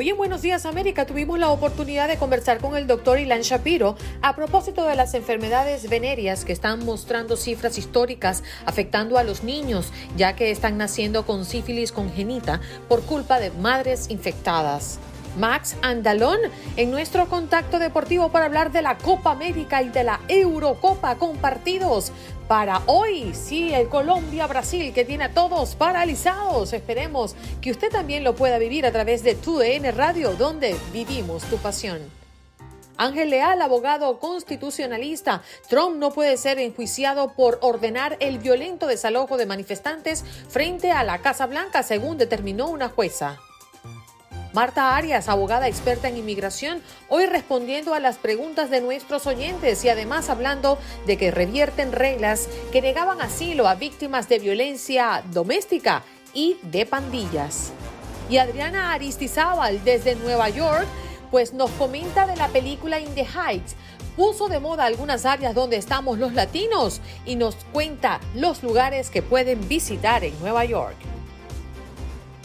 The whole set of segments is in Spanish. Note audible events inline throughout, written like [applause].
Hoy en Buenos Días América tuvimos la oportunidad de conversar con el doctor Ilan Shapiro a propósito de las enfermedades venéreas que están mostrando cifras históricas afectando a los niños, ya que están naciendo con sífilis congénita por culpa de madres infectadas. Max Andalón en nuestro contacto deportivo para hablar de la Copa América y de la Eurocopa compartidos para hoy. Sí, el Colombia-Brasil que tiene a todos paralizados. Esperemos que usted también lo pueda vivir a través de tu DN Radio, donde vivimos tu pasión. Ángel Leal, abogado constitucionalista. Trump no puede ser enjuiciado por ordenar el violento desalojo de manifestantes frente a la Casa Blanca, según determinó una jueza. Marta Arias, abogada experta en inmigración, hoy respondiendo a las preguntas de nuestros oyentes y además hablando de que revierten reglas que negaban asilo a víctimas de violencia doméstica y de pandillas. Y Adriana Aristizábal desde Nueva York, pues nos comenta de la película In the Heights, puso de moda algunas áreas donde estamos los latinos y nos cuenta los lugares que pueden visitar en Nueva York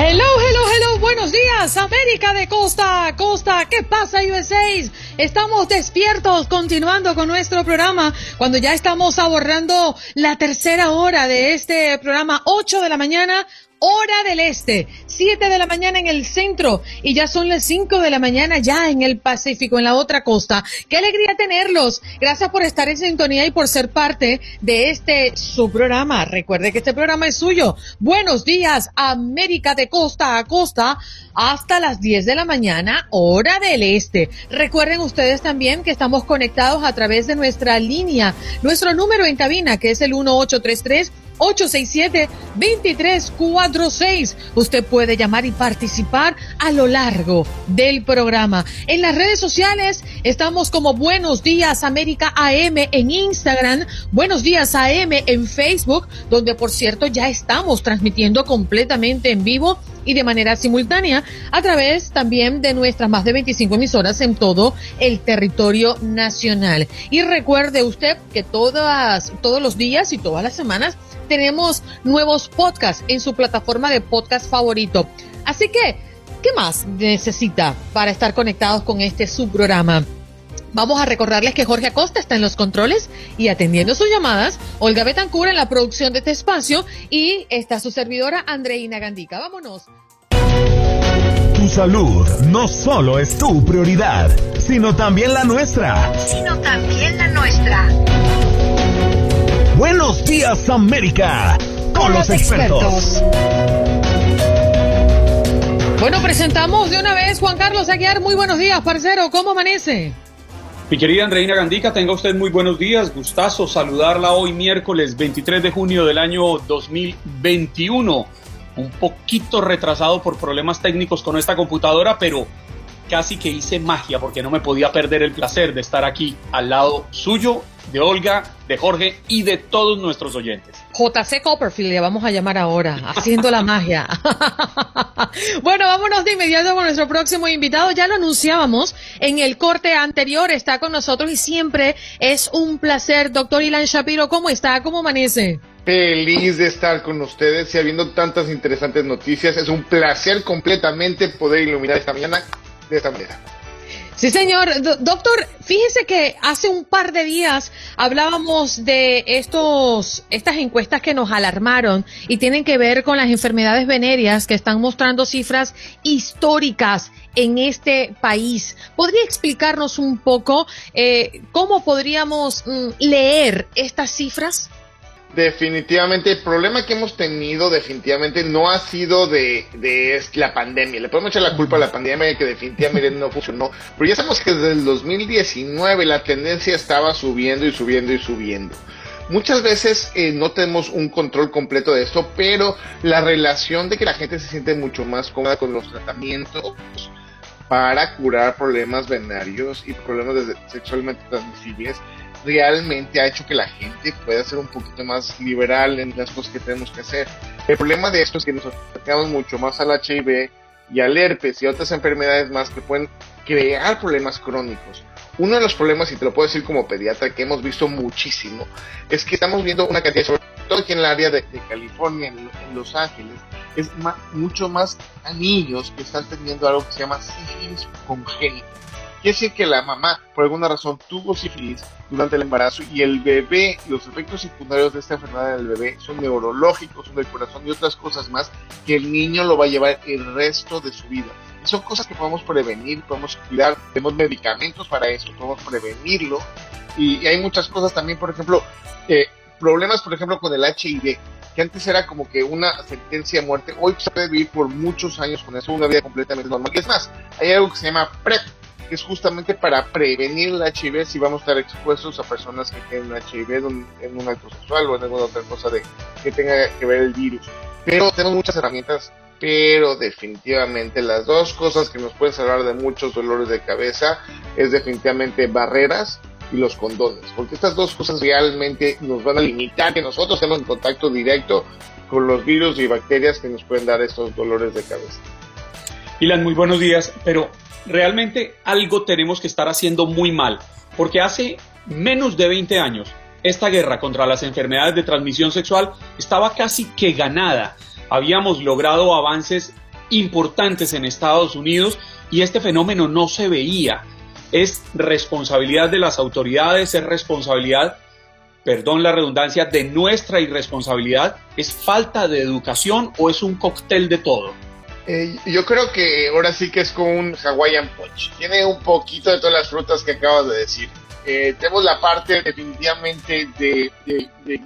Hello, hello, hello, buenos días, América de costa costa. ¿Qué pasa, USA? Estamos despiertos, continuando con nuestro programa, cuando ya estamos abordando la tercera hora de este programa, 8 de la mañana, hora del este, 7 de la mañana en el centro y ya son las 5 de la mañana ya en el Pacífico, en la otra costa. Qué alegría tenerlos. Gracias por estar en sintonía y por ser parte de este su programa. Recuerde que este programa es suyo. Buenos días, América de costa a costa hasta las 10 de la mañana, hora del este. Recuerden ustedes también que estamos conectados a través de nuestra línea, nuestro número en cabina que es el 1833 867-2346. Usted puede llamar y participar a lo largo del programa. En las redes sociales estamos como Buenos Días América AM en Instagram, Buenos Días AM en Facebook, donde por cierto ya estamos transmitiendo completamente en vivo y de manera simultánea a través también de nuestras más de 25 emisoras en todo el territorio nacional. Y recuerde usted que todas, todos los días y todas las semanas tenemos nuevos podcasts en su plataforma de podcast favorito. Así que, ¿qué más necesita para estar conectados con este subprograma? Vamos a recordarles que Jorge Acosta está en los controles y atendiendo sus llamadas, Olga Betancur en la producción de este espacio y está su servidora Andreina Gandica. Vámonos. Tu salud no solo es tu prioridad, sino también la nuestra. Sino también la nuestra. Buenos días América, con, los, expertos. Bueno, presentamos de una vez Juan Carlos Aguiar. Muy buenos días, parcero. ¿Cómo amanece? Mi querida Andreina Gandica, tenga usted muy buenos días. Gustazo saludarla hoy miércoles 23 de junio del año 2021. Un poquito retrasado por problemas técnicos con esta computadora, pero casi que hice magia porque no me podía perder el placer de estar aquí al lado suyo, de Olga, de Jorge y de todos nuestros oyentes. JC Copperfield le vamos a llamar ahora, haciendo la magia. [laughs] bueno, vámonos de inmediato con nuestro próximo invitado. Ya lo anunciábamos en el corte anterior, está con nosotros y siempre es un placer. Doctor Ilan Shapiro, ¿cómo está? ¿Cómo amanece? Feliz de estar con ustedes y habiendo tantas interesantes noticias. Es un placer completamente poder iluminar esta mañana Sí, señor. doctor, fíjese que hace un par de días hablábamos de estos, estas encuestas que nos alarmaron y tienen que ver con las enfermedades venéreas que están mostrando cifras históricas en este país. ¿Podría explicarnos un poco eh, cómo podríamos mm, leer estas cifras? Definitivamente, el problema que hemos tenido definitivamente no ha sido de, de la pandemia. Le podemos echar la culpa a la pandemia que definitivamente no funcionó. Pero ya sabemos que desde el 2019 la tendencia estaba subiendo y subiendo y subiendo. Muchas veces eh, no tenemos un control completo de esto, pero la relación de que la gente se siente mucho más cómoda con los tratamientos para curar problemas venarios y problemas sexualmente transmisibles realmente ha hecho que la gente pueda ser un poquito más liberal en las cosas que tenemos que hacer. El problema de esto es que nos acercamos mucho más al HIV y al herpes y otras enfermedades más que pueden crear problemas crónicos. Uno de los problemas, y te lo puedo decir como pediatra, que hemos visto muchísimo, es que estamos viendo una cantidad, sobre todo aquí en el área de, California, en, Los Ángeles, es mucho más a niños que están teniendo algo que se llama sífilis congénita Quiere decir que la mamá, por alguna razón, tuvo sífilis durante el embarazo y el bebé, los efectos secundarios de esta enfermedad del bebé son neurológicos, son del corazón y otras cosas más que el niño lo va a llevar el resto de su vida. Y son cosas que podemos prevenir, podemos cuidar, tenemos medicamentos para eso, podemos prevenirlo. Y, hay muchas cosas también, por ejemplo, eh, problemas, por ejemplo, con el HIV que antes era como que una sentencia de muerte, hoy se puede vivir por muchos años con eso, una vida completamente normal. Y es más, hay algo que se llama PrEP, que es justamente para prevenir el HIV si vamos a estar expuestos a personas que tienen HIV en un acto sexual o en alguna otra cosa de, que tenga que ver el virus. Pero tenemos muchas herramientas, pero definitivamente las dos cosas que nos pueden salvar de muchos dolores de cabeza es definitivamente barreras y los condones, porque estas dos cosas realmente nos van a limitar que nosotros estemos en contacto directo con los virus y bacterias que nos pueden dar estos dolores de cabeza. Ilan, muy buenos días, pero realmente algo tenemos que estar haciendo muy mal, porque hace menos de 20 años esta guerra contra las enfermedades de transmisión sexual estaba casi que ganada. Habíamos logrado avances importantes en Estados Unidos y este fenómeno no se veía. Es responsabilidad de las autoridades, es responsabilidad, perdón la redundancia, de nuestra irresponsabilidad, es falta de educación o es un cóctel de todo. Eh, yo creo que ahora sí que es como un Hawaiian Punch. Tiene un poquito de todas las frutas que acabas de decir. Eh, tenemos la parte definitivamente de,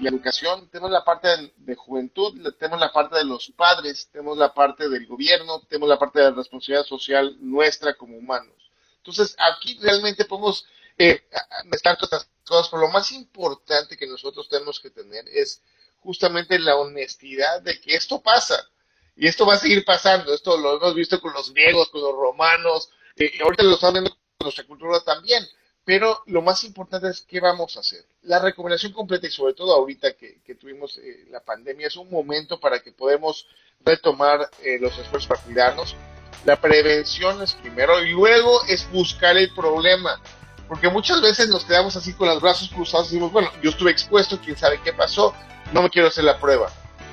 la educación, tenemos la parte de, juventud, tenemos la parte de los padres, tenemos la parte del gobierno, tenemos la parte de la responsabilidad social nuestra como humanos. Entonces, aquí realmente podemos eh, mezclar todas estas cosas, pero lo más importante que nosotros tenemos que tener es justamente la honestidad de que esto pasa y esto va a seguir pasando, esto lo hemos visto con los griegos, con los romanos, eh, y ahorita lo estamos viendo con nuestra cultura también. Pero lo más importante es qué vamos a hacer. La recomendación completa y sobre todo ahorita que, tuvimos eh, la pandemia es un momento para que podamos retomar eh, los esfuerzos para cuidarnos. La prevención es primero y luego es buscar el problema. Porque muchas veces nos quedamos así con los brazos cruzados y decimos, bueno, yo estuve expuesto, quién sabe qué pasó, no me quiero hacer la prueba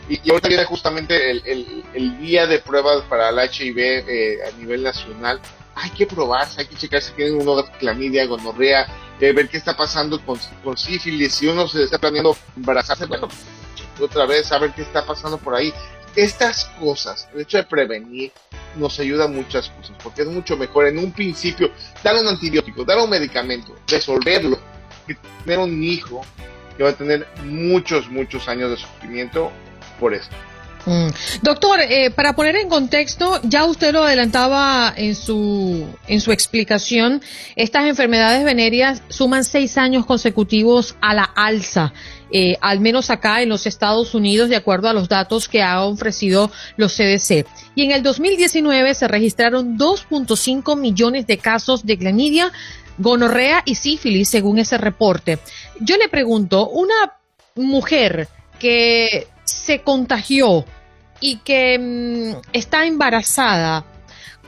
y, ahorita viene justamente el, el, día de pruebas para el HIV eh, a nivel nacional. Hay que probarse, hay que checar si tienen uno clamidia, gonorrea, eh, ver qué está pasando con, con sífilis. Si uno se está planeando embarazarse, bueno, otra vez a ver qué está pasando por ahí. Estas cosas, el hecho de prevenir, nos ayuda a muchas cosas, porque es mucho mejor en un principio dar un antibiótico, dar un medicamento, resolverlo, que tener un hijo que va a tener muchos, muchos años de sufrimiento por esto. Mm. Doctor, eh, para poner en contexto, ya usted lo adelantaba en su, en su explicación, estas enfermedades venéreas suman seis años consecutivos a la alza, eh, al menos acá en los Estados Unidos, de acuerdo a los datos que ha ofrecido los CDC. Y en el 2019 se registraron 2.5 millones de casos de clamidia, gonorrea y sífilis, según ese reporte. Yo le pregunto, una mujer que se contagió y que mm, está embarazada,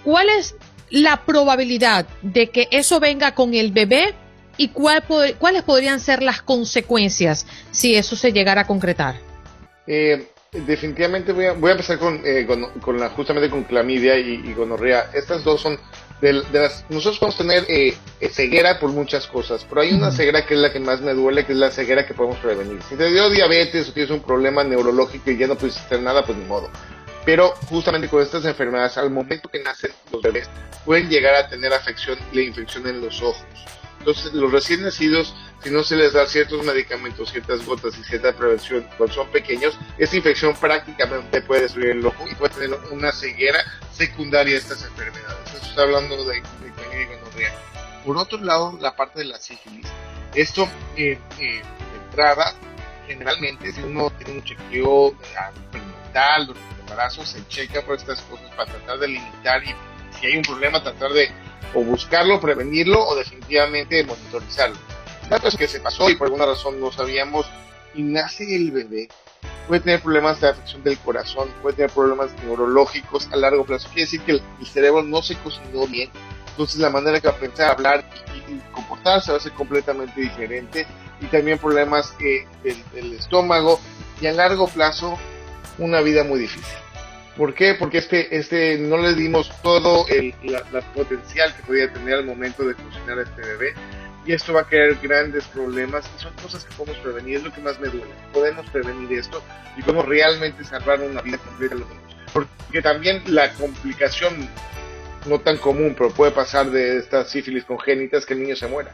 ¿cuál es la probabilidad de que eso venga con el bebé y cuál, cuáles podrían ser las consecuencias si eso se llegara a concretar? Eh, definitivamente voy a, voy a empezar con, eh, con, la, justamente con clamidia y, y gonorrea. Estas dos son de, las, nosotros podemos tener eh, ceguera por muchas cosas, pero hay una ceguera que es la que más me duele, que es la ceguera que podemos prevenir. Si te dio diabetes o tienes un problema neurológico y ya no puedes hacer nada, pues ni modo. Pero justamente con estas enfermedades, al momento que nacen los bebés, pueden llegar a tener afección y la infección en los ojos. Entonces, los recién nacidos, si no se les da ciertos medicamentos, ciertas gotas y cierta prevención cuando son pequeños, esta infección prácticamente puede destruir el ojo y puede tener una ceguera secundaria a estas enfermedades. Eso está hablando de, de gonorrea. Por otro lado, la parte de la sífilis. Esto, eh, eh, de entrada, generalmente, si uno tiene un chequeo experimental durante el embarazo, se checa por estas cosas para tratar de limitar y si hay un problema, tratar de o buscarlo, prevenirlo o definitivamente monitorizarlo. Dato es que se pasó y por alguna razón no sabíamos y nace el bebé. Puede tener problemas de afección del corazón, puede tener problemas neurológicos a largo plazo. Quiere decir que el, cerebro no se cocinó bien. Entonces la manera que va a pensar, hablar y, comportarse va a ser completamente diferente. Y también problemas eh, del, del estómago y a largo plazo una vida muy difícil. ¿Por qué? Porque este, este no le dimos todo el la, potencial que podía tener al momento de cocinar a este bebé. Y esto va a crear grandes problemas y son cosas que podemos prevenir, es lo que más me duele. Podemos prevenir esto y podemos realmente salvar una vida completa. Porque también la complicación no tan común, pero puede pasar de estas sífilis congénitas que el niño se muera.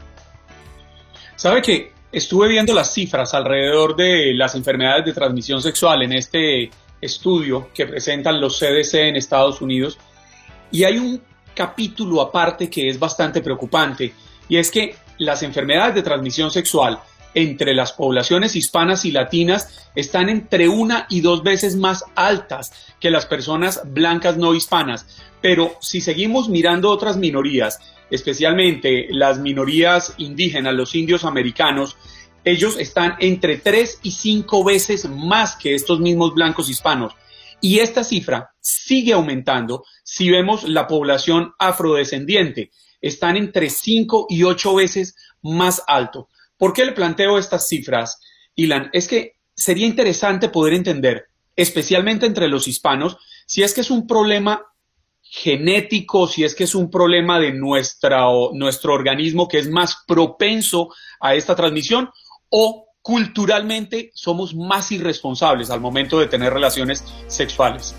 ¿Sabe que estuve viendo las cifras alrededor de las enfermedades de transmisión sexual en este estudio que presentan los CDC en Estados Unidos y hay un capítulo aparte que es bastante preocupante y es que las enfermedades de transmisión sexual entre las poblaciones hispanas y latinas están entre una y dos veces más altas que las personas blancas no hispanas. Pero si seguimos mirando otras minorías, especialmente las minorías indígenas, los indios americanos, ellos están entre tres y cinco veces más que estos mismos blancos hispanos. Y esta cifra sigue aumentando si vemos la población afrodescendiente. Están entre cinco y ocho veces más alto. ¿Por qué le planteo estas cifras, Ilan? Es que sería interesante poder entender, especialmente entre los hispanos, si es que es un problema genético, si es que es un problema de nuestra, nuestro organismo que es más propenso a esta transmisión o culturalmente somos más irresponsables al momento de tener relaciones sexuales.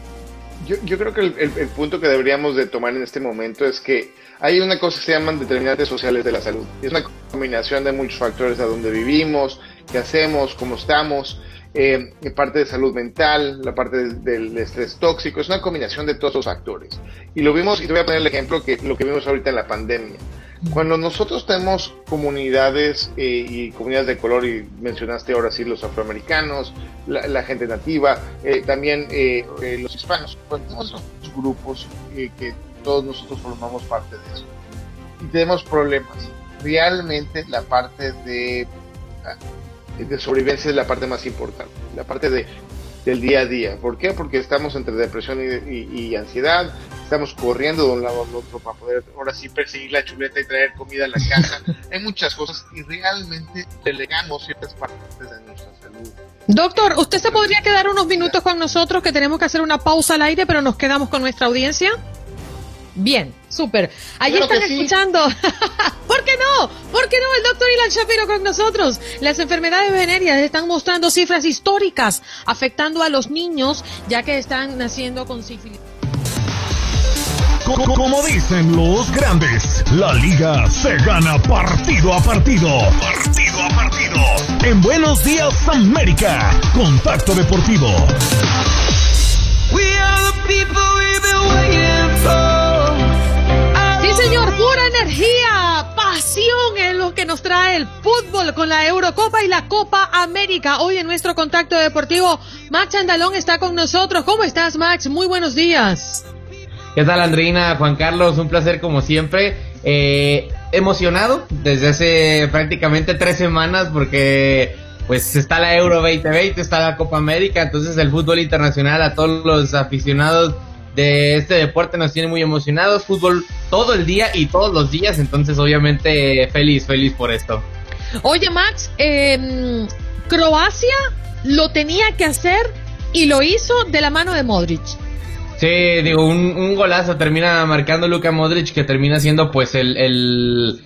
Yo, creo que el, punto que deberíamos de tomar en este momento es que hay una cosa que se llaman determinantes sociales de la salud. Es una combinación de muchos factores a donde vivimos, qué hacemos, cómo estamos, eh, parte de salud mental, la parte del estrés tóxico, es una combinación de todos los factores. Y lo vimos, y te voy a poner el ejemplo que lo que vimos ahorita en la pandemia. Cuando nosotros tenemos comunidades eh, y comunidades de color, y mencionaste ahora sí los afroamericanos, la, gente nativa, eh, también eh, los hispanos, cuando tenemos esos grupos que todos nosotros formamos parte de eso, y tenemos problemas, realmente la parte de, ah, de sobrevivencia es la parte más importante, la parte de del día a día. ¿Por qué? Porque estamos entre depresión y, ansiedad, estamos corriendo de un lado al otro para poder ahora sí perseguir la chuleta y traer comida a la casa. [laughs] Hay muchas cosas y realmente delegamos ciertas partes de nuestra salud. Doctor, ¿usted se podría quedar unos minutos con nosotros que tenemos que hacer una pausa al aire, pero nos quedamos con nuestra audiencia? Bien, súper. Ahí están escuchando. [laughs] ¿Por qué no? ¿Por qué no el doctor Ilan Shapiro con nosotros? Las enfermedades venéreas están mostrando cifras históricas afectando a los niños ya que están naciendo con sífilis. Como dicen los grandes, la liga se gana partido a partido. Partido a partido. En Buenos Días América, Contacto Deportivo. Energía, pasión es lo que nos trae el fútbol con la Eurocopa y la Copa América. Hoy en nuestro contacto deportivo, Max Andalón está con nosotros. ¿Cómo estás, Max? Muy buenos días. ¿Qué tal, Andreina? Juan Carlos, un placer como siempre. Eh, emocionado desde hace prácticamente tres semanas porque pues está la Euro 2020, está la Copa América, entonces el fútbol internacional a todos los aficionados de este deporte nos tiene muy emocionados. Fútbol todo el día y todos los días, entonces obviamente feliz, feliz por esto. Oye Max, eh, Croacia lo tenía que hacer y lo hizo de la mano de Modric. Sí, digo, un, un golazo termina marcando Luka Modric que termina siendo pues el, el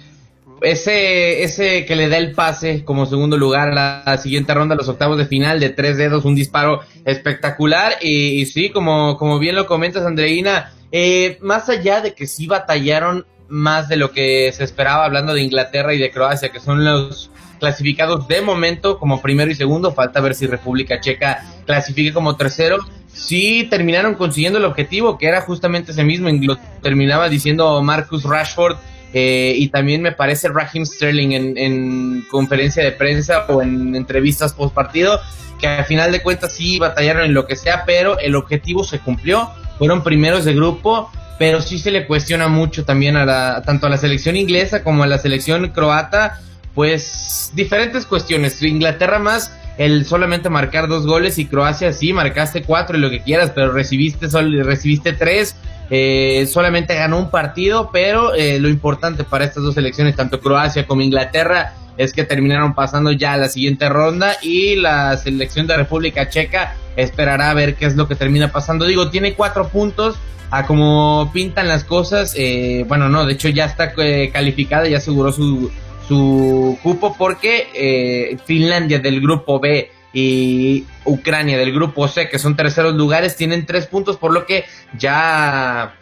ese, ese que le da el pase como segundo lugar a la siguiente ronda, los octavos de final de tres dedos, un disparo espectacular. Y, sí, como, como bien lo comentas, Andreina, eh, más allá de que sí batallaron más de lo que se esperaba hablando de Inglaterra y de Croacia, que son los clasificados de momento como primero y segundo, falta ver si República Checa clasifique como tercero. Sí terminaron consiguiendo el objetivo, que era justamente ese mismo, lo terminaba diciendo Marcus Rashford eh, y también me parece Raheem Sterling en, conferencia de prensa o en entrevistas post partido, que al final de cuentas sí batallaron en lo que sea, pero el objetivo se cumplió. Fueron primeros de grupo, pero sí se le cuestiona mucho también a la, tanto a la selección inglesa como a la selección croata, pues diferentes cuestiones. Inglaterra más el solamente marcar dos goles y Croacia sí marcaste cuatro y lo que quieras, pero recibiste sol, recibiste tres eh, solamente ganó un partido, pero eh, lo importante para estas dos selecciones, tanto Croacia como Inglaterra, es que terminaron pasando ya la siguiente ronda y la selección de República Checa esperará a ver qué es lo que termina pasando. Digo, tiene cuatro puntos. A como pintan las cosas, eh, bueno, no, de hecho ya está calificada, ya aseguró su, su cupo porque Finlandia del grupo B y Ucrania del grupo C, que son terceros lugares, tienen tres puntos, por lo que ya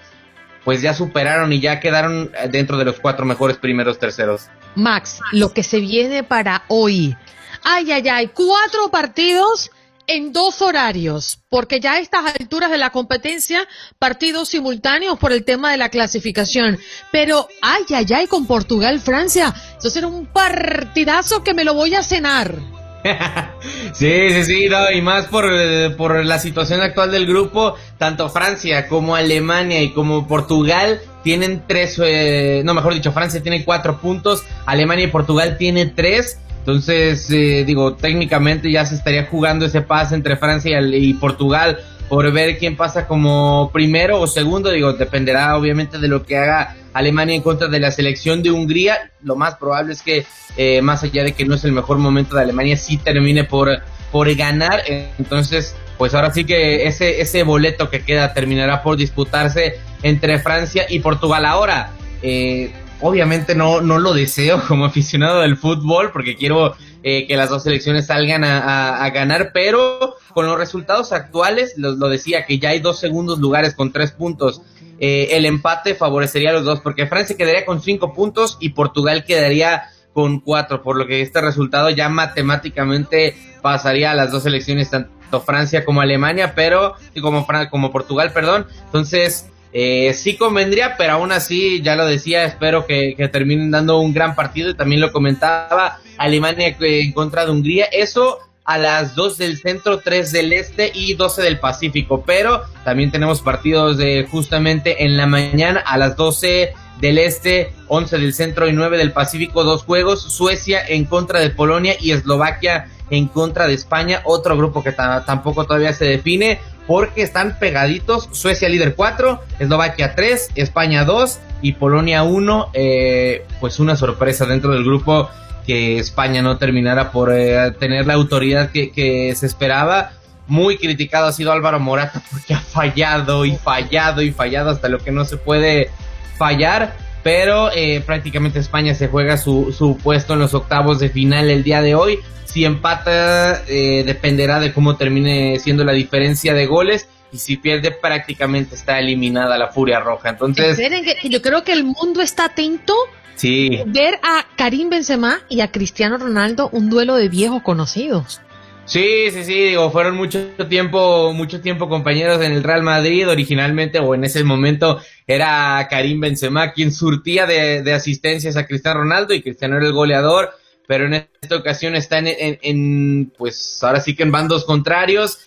pues ya superaron y ya quedaron dentro de los cuatro mejores primeros terceros. Max, lo que se viene para hoy. Ay, ay, ay, cuatro partidos en dos horarios, porque ya a estas alturas de la competencia, partidos simultáneos por el tema de la clasificación. Pero, ay, ay, ay, con Portugal, Francia, eso será un partidazo que me lo voy a cenar. [laughs] sí, sí, sí, y más por, por, la situación actual del grupo, tanto Francia como Alemania y como Portugal tienen tres, eh, no, mejor dicho, Francia tiene cuatro puntos, Alemania y Portugal tiene tres, entonces, eh, digo, técnicamente ya se estaría jugando ese pase entre Francia y Portugal por ver quién pasa como primero o segundo. Digo, dependerá obviamente de lo que haga Alemania en contra de la selección de Hungría. Lo más probable es que, eh, más allá de que no es el mejor momento de Alemania, sí termine por, por ganar. Entonces, pues ahora sí que ese, ese boleto que queda terminará por disputarse entre Francia y Portugal. Ahora, eh, obviamente no, no lo deseo como [laughs] aficionado del fútbol porque quiero eh, que las dos selecciones salgan a, ganar, pero con los resultados actuales, lo, decía, que ya hay dos segundos lugares con tres puntos. Eh, el empate favorecería a los dos, porque Francia quedaría con cinco puntos y Portugal quedaría con cuatro, por lo que este resultado ya matemáticamente pasaría a las dos selecciones, tanto Francia como Alemania, pero, como, como Portugal, perdón. Entonces, eh, sí convendría, pero aún así, ya lo decía, espero que, terminen dando un gran partido y también lo comentaba Alemania en contra de Hungría. Eso a las 2 del centro, 3 del este y 12 del Pacífico. Pero también tenemos partidos de justamente en la mañana a las 12 del este, 11 del centro y 9 del Pacífico, dos juegos. Suecia en contra de Polonia y Eslovaquia en contra de España, otro grupo que tampoco todavía se define porque están pegaditos. Suecia líder 4, Eslovaquia 3, España 2 y Polonia 1. Eh, pues una sorpresa dentro del grupo que España no terminara por eh, tener la autoridad que, se esperaba. Muy criticado ha sido Álvaro Morata porque [laughs] ha fallado y fallado y fallado hasta lo que no se puede fallar. Pero eh, prácticamente España se juega su, su puesto en los octavos de final el día de hoy. Si empata, eh, dependerá de cómo termine siendo la diferencia de goles. Y si pierde, prácticamente está eliminada la Furia Roja. Entonces. yo creo que el mundo está atento. Sí. Ver a Karim Benzema y a Cristiano Ronaldo un duelo de viejos conocidos. Sí, sí, sí, digo, fueron mucho tiempo, mucho tiempo compañeros en el Real Madrid, originalmente o en ese momento era Karim Benzema quien surtía de, de asistencias a Cristiano Ronaldo y Cristiano era el goleador, pero en esta ocasión está en, en, pues ahora sí que en bandos contrarios.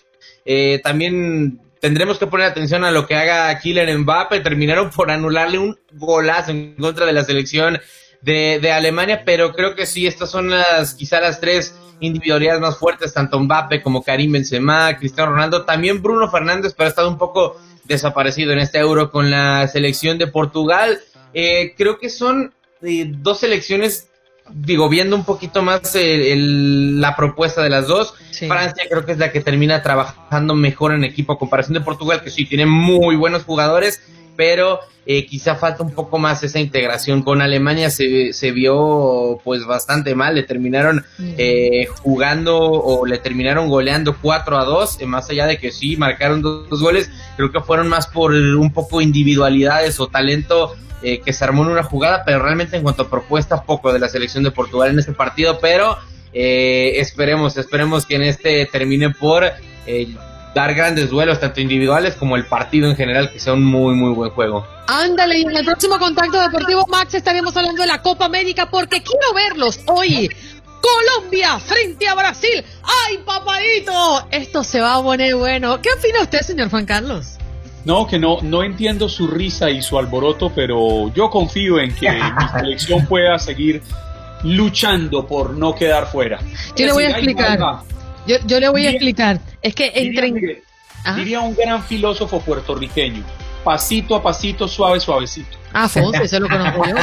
Eh, también tendremos que poner atención a lo que haga Kylian Mbappe, terminaron por anularle un golazo en contra de la selección de, de Alemania, pero creo que sí, estas son las, quizá las tres individualidades más fuertes, tanto Mbappe como Karim Benzema, Cristiano Ronaldo, también Bruno Fernández, pero ha estado un poco desaparecido en este euro con la selección de Portugal. Eh, creo que son eh, dos selecciones, digo, viendo un poquito más eh, la propuesta de las dos. Francia creo que es la que termina trabajando mejor en equipo a comparación de Portugal, que sí tiene muy buenos jugadores, pero eh, quizá falta un poco más esa integración con Alemania. Se, se vio pues bastante mal. Le terminaron eh, jugando o le terminaron goleando 4 a 2 eh, más allá de que sí marcaron dos, goles. Creo que fueron más por un poco individualidades o talento que se armó en una jugada pero realmente en cuanto a propuesta poco de la selección de Portugal en este partido. Pero esperemos esperemos que en este termine por dar grandes duelos, tanto individuales como el partido en general, que sea un muy, muy buen juego. Ándale, y en el próximo contacto deportivo, Max, estaremos hablando de la Copa América porque quiero verlos hoy. Colombia frente a Brasil. ¡Ay, papadito! Esto se va a poner bueno. ¿Qué opina usted, señor Juan Carlos? No, que no, no entiendo su risa y su alboroto, pero yo confío en que mi [laughs] selección pueda seguir luchando por no quedar fuera. Yo le voy a explicar. Yo, yo le voy a explicar. Es que entre... Diría, un gran filósofo puertorriqueño, pasito a pasito, suave, suavecito. Ah, Fonse, [laughs] eso lo conozco yo.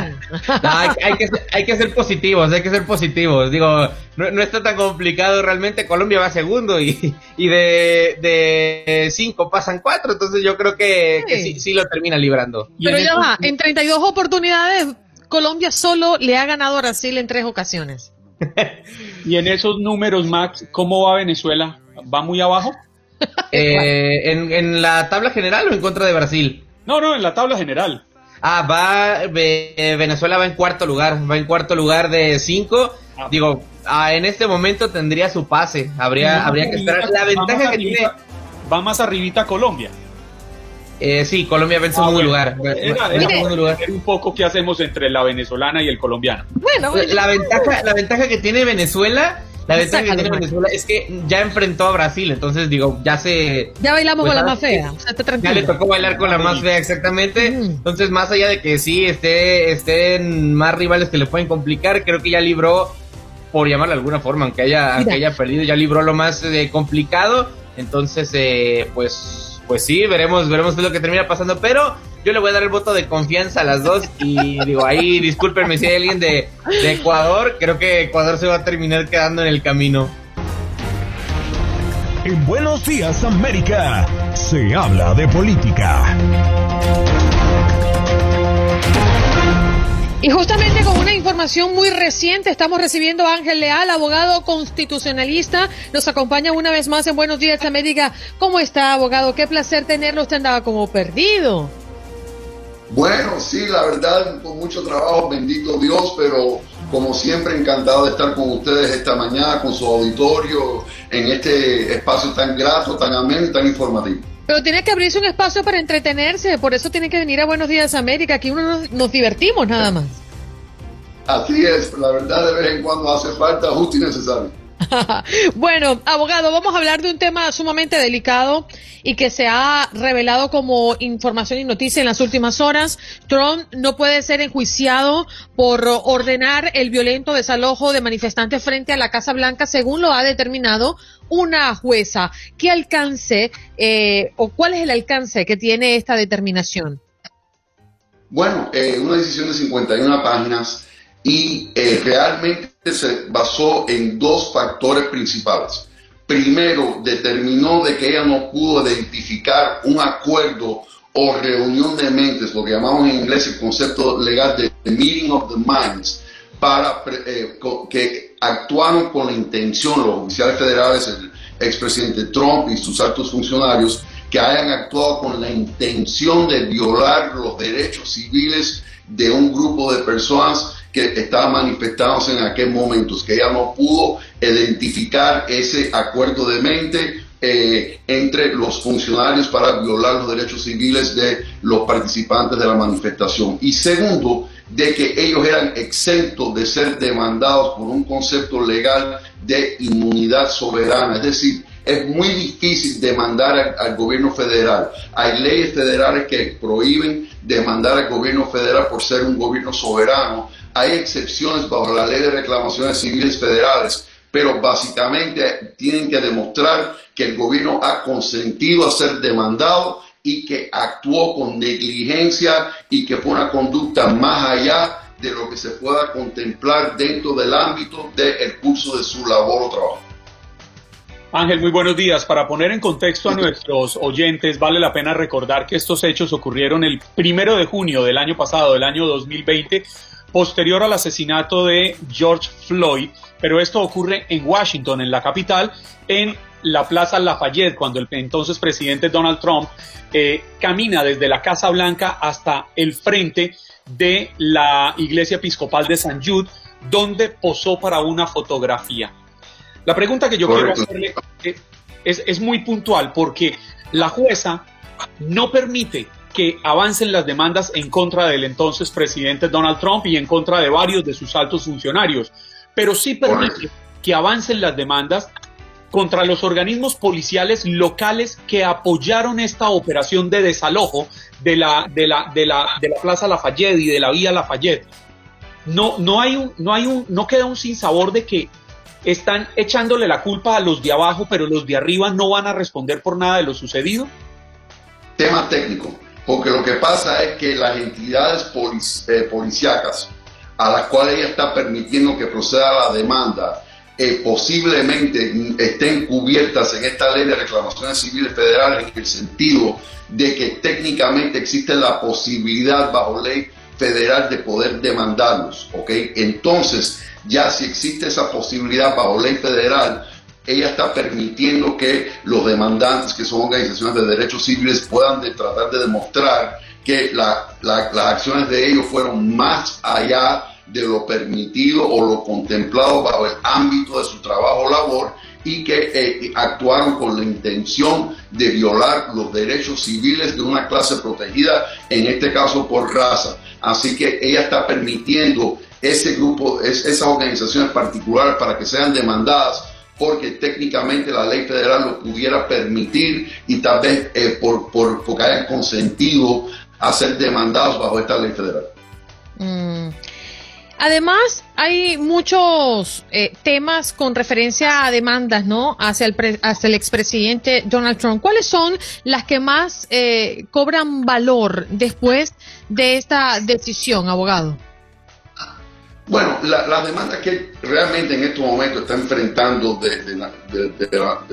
hay, que, hay que ser positivos, hay que ser positivos. Digo, no, está tan complicado realmente. Colombia va segundo y, y de, de cinco pasan cuatro, entonces yo creo que, sí. sí, lo termina librando. Pero ya va, en 32 oportunidades, Colombia solo le ha ganado a Brasil en tres ocasiones. [laughs] y en esos números, Max, ¿cómo va Venezuela? ¿Va muy abajo? [laughs] Eh, ¿en, la tabla general o en contra de Brasil? No, no, en la tabla general. Ah, va, Venezuela va en cuarto lugar, va en cuarto lugar de cinco. Ah. Digo, ah, en este momento tendría su pase, habría, habría que esperar. La ventaja que tiene... Va más arribita Colombia. Eh, sí, Colombia va en segundo ah, lugar. Era, un poco qué hacemos entre la venezolana y el colombiano. Bueno, la, ventaja, la ventaja que tiene Venezuela la ventaja que tiene Venezuela es que ya enfrentó a Brasil, entonces digo, ya se... Ya bailamos pues, con la más fea, Ya le tocó bailar con la más fea, exactamente. Entonces, más allá de que sí esté, estén más rivales que le pueden complicar, creo que ya libró, por llamarlo de alguna forma, aunque haya, aunque haya perdido, ya libró lo más eh, complicado. Entonces, eh, pues pues sí, veremos, veremos qué es lo que termina pasando, pero yo le voy a dar el voto de confianza a las dos y [laughs] digo, ahí discúlpenme si hay alguien de, de Ecuador, creo que Ecuador se va a terminar quedando en el camino. En Buenos Días América se habla de política. Y justamente con una información muy reciente estamos recibiendo a Ángel Leal, abogado constitucionalista. Nos acompaña una vez más en Buenos Días América. ¿Cómo está, abogado? Qué placer tenerlo. Usted andaba como perdido. Bueno, sí, la verdad, con mucho trabajo, bendito Dios, pero como siempre encantado de estar con ustedes esta mañana, con su auditorio, en este espacio tan grato, tan ameno y tan informativo. Pero tiene que abrirse un espacio para entretenerse, por eso tiene que venir a Buenos Días América, aquí uno nos, divertimos nada más. Así es, la verdad de vez en cuando hace falta justo y necesario. [laughs] bueno, abogado, vamos a hablar de un tema sumamente delicado y que se ha revelado como información y noticia en las últimas horas. Trump no puede ser enjuiciado por ordenar el violento desalojo de manifestantes frente a la Casa Blanca, según lo ha determinado una jueza. ¿Qué alcance eh, o cuál es el alcance que tiene esta determinación? Bueno, eh, una decisión de 51 páginas y eh, realmente se basó en dos factores principales. Primero, determinó de que ella no pudo identificar un acuerdo o reunión de mentes, lo que llamamos en inglés el concepto legal de meeting of the minds, para que actuaron con la intención, los oficiales federales, el expresidente Trump y sus altos funcionarios, que hayan actuado con la intención de violar los derechos civiles de un grupo de personas que estaban manifestándose en aquel momento, que ella no pudo identificar ese acuerdo de mente eh, entre los funcionarios para violar los derechos civiles de los participantes de la manifestación. Y segundo, de que ellos eran exentos de ser demandados por un concepto legal de inmunidad soberana. Es decir, es muy difícil demandar al, gobierno federal. Hay leyes federales que prohíben demandar al gobierno federal por ser un gobierno soberano. Hay excepciones bajo la ley de reclamaciones civiles federales, pero básicamente tienen que demostrar que el gobierno ha consentido a ser demandado y que actuó con negligencia y que fue una conducta más allá de lo que se pueda contemplar dentro del ámbito del curso de su labor o trabajo. Ángel, muy buenos días. Para poner en contexto a nuestros oyentes, vale la pena recordar que estos hechos ocurrieron el primero de junio del año pasado, del año 2020, posterior al asesinato de George Floyd, pero esto ocurre en Washington, en la capital, en la Plaza Lafayette, cuando el entonces presidente Donald Trump eh, camina desde la Casa Blanca hasta el frente de la Iglesia Episcopal de San Jude, donde posó para una fotografía. La pregunta que yo quiero hacerle es, es muy puntual porque la jueza no permite que avancen las demandas en contra del entonces presidente Donald Trump y en contra de varios de sus altos funcionarios, pero sí permite que avancen las demandas contra los organismos policiales locales que apoyaron esta operación de desalojo de la, de la, de la, de la Plaza Lafayette y de la Vía Lafayette. No, no, hay un, no, hay un, no queda un sinsabor de que están echándole la culpa a los de abajo, pero los de arriba no van a responder por nada de lo sucedido. Tema técnico, porque lo que pasa es que las entidades eh, policíacas a las cuales ella está permitiendo que proceda la demanda, posiblemente estén cubiertas en esta ley de reclamaciones civiles federales en el sentido de que técnicamente existe la posibilidad bajo ley federal de poder demandarlos, ¿ok? Entonces, ya si existe esa posibilidad bajo ley federal, ella está permitiendo que los demandantes, que son organizaciones de derechos civiles, puedan tratar de demostrar que las acciones de ellos fueron más allá de lo permitido o lo contemplado bajo el ámbito de su trabajo labor y que eh, actuaron con la intención de violar los derechos civiles de una clase protegida, en este caso por raza. Así que ella está permitiendo ese grupo, esas organizaciones particulares para que sean demandadas porque técnicamente la ley federal lo pudiera permitir y tal vez eh, por, por, porque hayan consentido a ser demandados bajo esta ley federal. Mm. Además, hay muchos eh, temas con referencia a demandas, ¿no? Hacia el, hacia el expresidente Donald Trump. ¿Cuáles son las que más eh, cobran valor después de esta decisión, abogado? Bueno, las demandas que realmente en estos momentos está enfrentando de,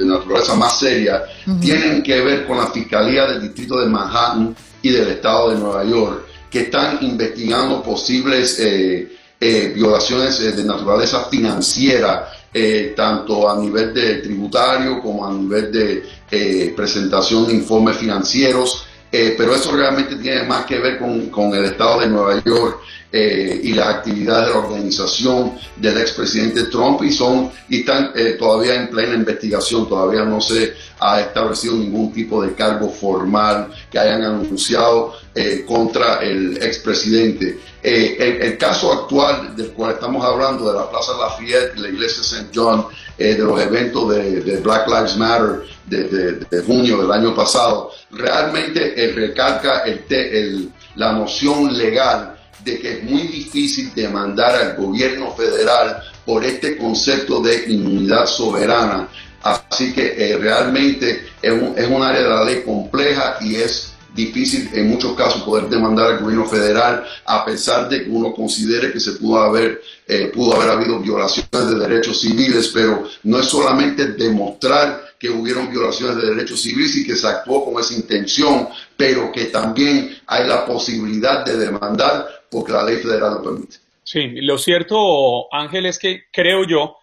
naturaleza más seria tienen que ver con la Fiscalía del Distrito de Manhattan y del Estado de Nueva York, que están investigando posibles eh, eh, violaciones eh, de naturaleza financiera, eh, tanto a nivel de tributario como a nivel de presentación de informes financieros. Pero eso realmente tiene más que ver con, con el Estado de Nueva York y las actividades de la organización del expresidente Trump y son y están todavía en plena investigación, todavía no se ha establecido ningún tipo de cargo formal que hayan anunciado contra el expresidente. Eh, el, caso actual del cual estamos hablando, de la Plaza Lafayette, la iglesia St. John, eh, de los eventos de, Black Lives Matter de, junio del año pasado, realmente eh, recalca el, la noción legal de que es muy difícil demandar al gobierno federal por este concepto de inmunidad soberana. Así que realmente es un, es un área de la ley compleja y es difícil en muchos casos poder demandar al gobierno federal a pesar de que uno considere que se pudo haber, eh, pudo haber habido violaciones de derechos civiles, pero no es solamente demostrar que hubieron violaciones de derechos civiles y que se actuó con esa intención, pero que también hay la posibilidad de demandar porque la ley federal lo permite. Sí, lo cierto, Ángel, es que creo yo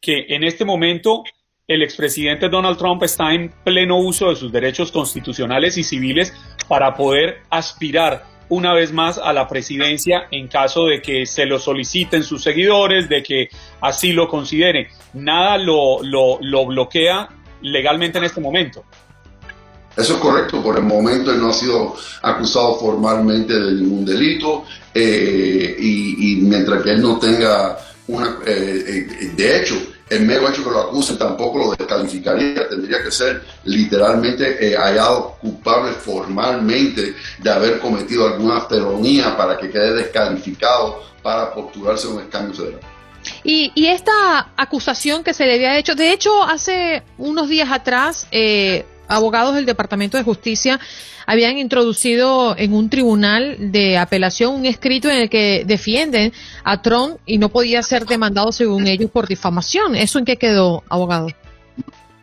que en este momento el expresidente Donald Trump está en pleno uso de sus derechos constitucionales y civiles para poder aspirar una vez más a la presidencia en caso de que se lo soliciten sus seguidores, de que así lo consideren. Nada lo, lo, lo bloquea legalmente en este momento. Eso es correcto, por el momento él no ha sido acusado formalmente de ningún delito eh, y, mientras que él no tenga una... Eh, eh, de hecho, el mero hecho que lo acusen tampoco lo descalificaría, tendría que ser literalmente hallado culpable formalmente de haber cometido alguna felonía para que quede descalificado para postularse a un escaño federal. Y, y, esta acusación que se le había hecho, de hecho, hace unos días atrás, eh, abogados del Departamento de Justicia habían introducido en un tribunal de apelación un escrito en el que defienden a Trump y no podía ser demandado según ellos por difamación. ¿Eso en qué quedó, abogado?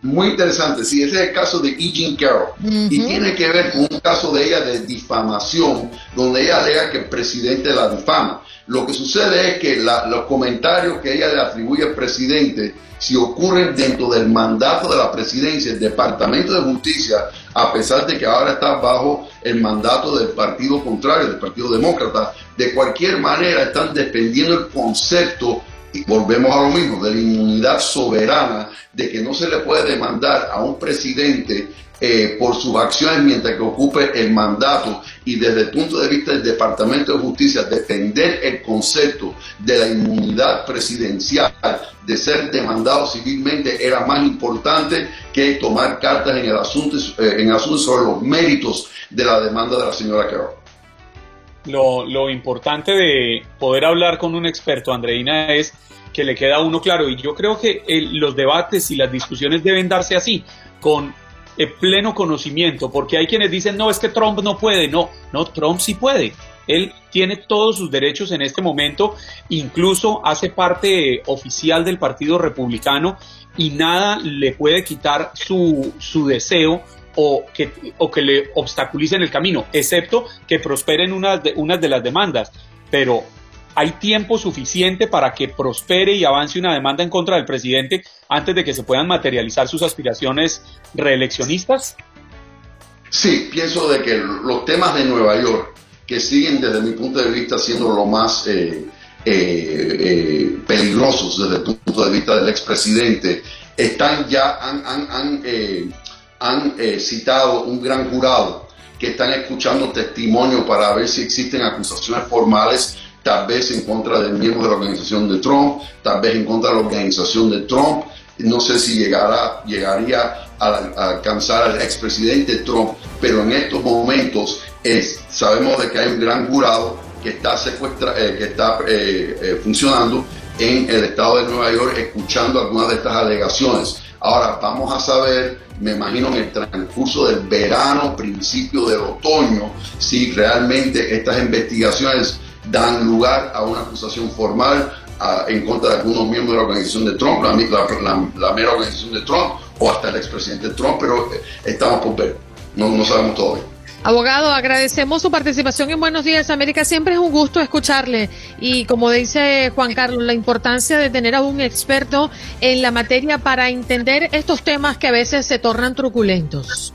Muy interesante, sí, ese es el caso de E. Jean Carroll y tiene que ver con un caso de ella de difamación, donde ella alega que el presidente la difama. Lo que sucede es que los comentarios que ella le atribuye al presidente si ocurren dentro del mandato de la presidencia, el Departamento de Justicia, a pesar de que ahora está bajo el mandato del partido contrario, del Partido Demócrata, de cualquier manera están defendiendo el concepto, volvemos a lo mismo, de la inmunidad soberana, de que no se le puede demandar a un presidente eh, por sus acciones mientras que ocupe el mandato y desde el punto de vista del Departamento de Justicia defender el concepto de la inmunidad presidencial de ser demandado civilmente era más importante que tomar cartas en el asunto, eh, en asunto sobre los méritos de la demanda de la señora Carroll. Lo, lo importante de poder hablar con un experto, Andreina, es que le queda uno claro. Y yo creo que los debates y las discusiones deben darse así, con pleno conocimiento, porque hay quienes dicen, no, es que Trump no puede, no, no, Trump sí puede. Él tiene todos sus derechos en este momento, incluso hace parte oficial del Partido Republicano y nada le puede quitar su, su deseo o que, o que le obstaculicen el camino, excepto que prosperen unas de, unas de las demandas. Pero ¿Hay tiempo suficiente para que prospere y avance una demanda en contra del presidente antes de que se puedan materializar sus aspiraciones reeleccionistas? Sí, pienso de que los temas de Nueva York, que siguen desde mi punto de vista siendo lo más eh, eh, eh, peligrosos desde el punto de vista del expresidente, están ya, han, han, han citado un gran jurado que están escuchando testimonio para ver si existen acusaciones formales tal vez en contra del miembro de la organización de Trump, tal vez en contra de la organización de Trump. No sé si llegará, llegaría a, alcanzar al expresidente Trump, pero en estos momentos sabemos de que hay un gran jurado que está, secuestra, eh, que está eh, eh, funcionando en el estado de Nueva York escuchando algunas de estas alegaciones. Ahora vamos a saber, me imagino en el transcurso del verano, principio del otoño, si realmente estas investigaciones dan lugar a una acusación formal en contra de algunos miembros de la organización de Trump, la, mera organización de Trump o hasta el expresidente Trump, pero eh, estamos por ver, no, no sabemos todavía. Abogado, agradecemos su participación en Buenos Días América. Siempre es un gusto escucharle. Y como dice Juan Carlos, la importancia de tener a un experto en la materia para entender estos temas que a veces se tornan truculentos.